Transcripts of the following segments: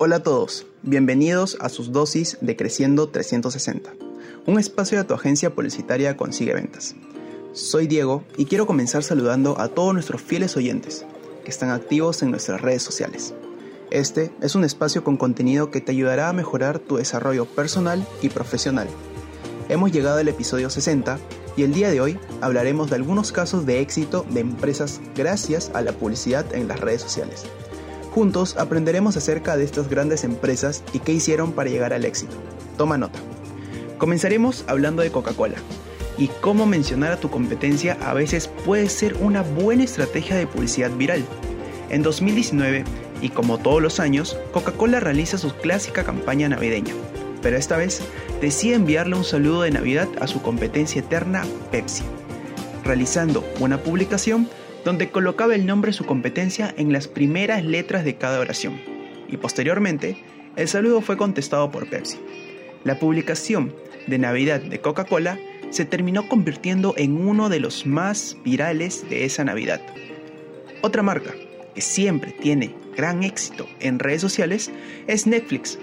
Hola a todos, bienvenidos a sus dosis de Creciendo 360, un espacio de tu agencia publicitaria Consigue Ventas. Soy Diego y quiero comenzar saludando a todos nuestros fieles oyentes que están activos en nuestras redes sociales. Este es un espacio con contenido que te ayudará a mejorar tu desarrollo personal y profesional. Hemos llegado al episodio 60 y el día de hoy hablaremos de algunos casos de éxito de empresas gracias a la publicidad en las redes sociales. Juntos aprenderemos acerca de estas grandes empresas y qué hicieron para llegar al éxito. Toma nota. Comenzaremos hablando de Coca-Cola y cómo mencionar a tu competencia a veces puede ser una buena estrategia de publicidad viral. En 2019, y como todos los años, Coca-Cola realiza su clásica campaña navideña, pero esta vez decide enviarle un saludo de Navidad a su competencia eterna Pepsi, realizando una publicación donde colocaba el nombre de su competencia en las primeras letras de cada oración, y posteriormente el saludo fue contestado por Pepsi. La publicación de Navidad de Coca-Cola se terminó convirtiendo en uno de los más virales de esa Navidad. Otra marca que siempre tiene gran éxito en redes sociales es Netflix,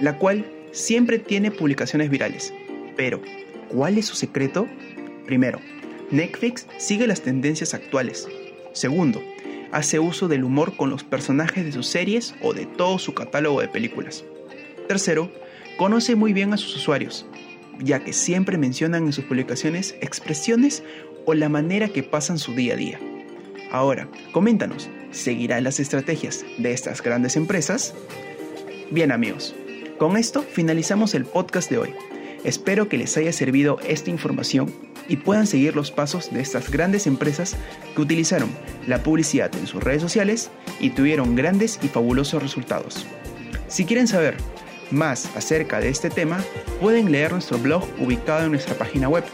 la cual siempre tiene publicaciones virales. Pero, ¿cuál es su secreto? Primero, Netflix sigue las tendencias actuales. Segundo, hace uso del humor con los personajes de sus series o de todo su catálogo de películas. Tercero, conoce muy bien a sus usuarios, ya que siempre mencionan en sus publicaciones expresiones o la manera que pasan su día a día. Ahora, coméntanos, ¿seguirá las estrategias de estas grandes empresas? Bien amigos, con esto finalizamos el podcast de hoy. Espero que les haya servido esta información y puedan seguir los pasos de estas grandes empresas que utilizaron la publicidad en sus redes sociales y tuvieron grandes y fabulosos resultados. Si quieren saber más acerca de este tema, pueden leer nuestro blog ubicado en nuestra página web.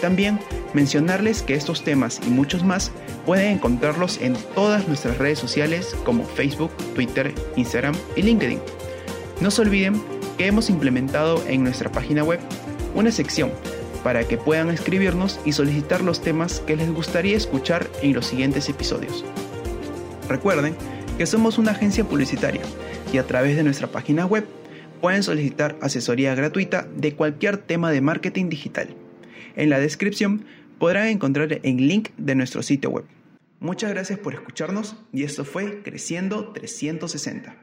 También mencionarles que estos temas y muchos más pueden encontrarlos en todas nuestras redes sociales como Facebook, Twitter, Instagram y LinkedIn. No se olviden que hemos implementado en nuestra página web una sección para que puedan escribirnos y solicitar los temas que les gustaría escuchar en los siguientes episodios. Recuerden que somos una agencia publicitaria y a través de nuestra página web pueden solicitar asesoría gratuita de cualquier tema de marketing digital. En la descripción podrán encontrar el link de nuestro sitio web. Muchas gracias por escucharnos y esto fue Creciendo 360.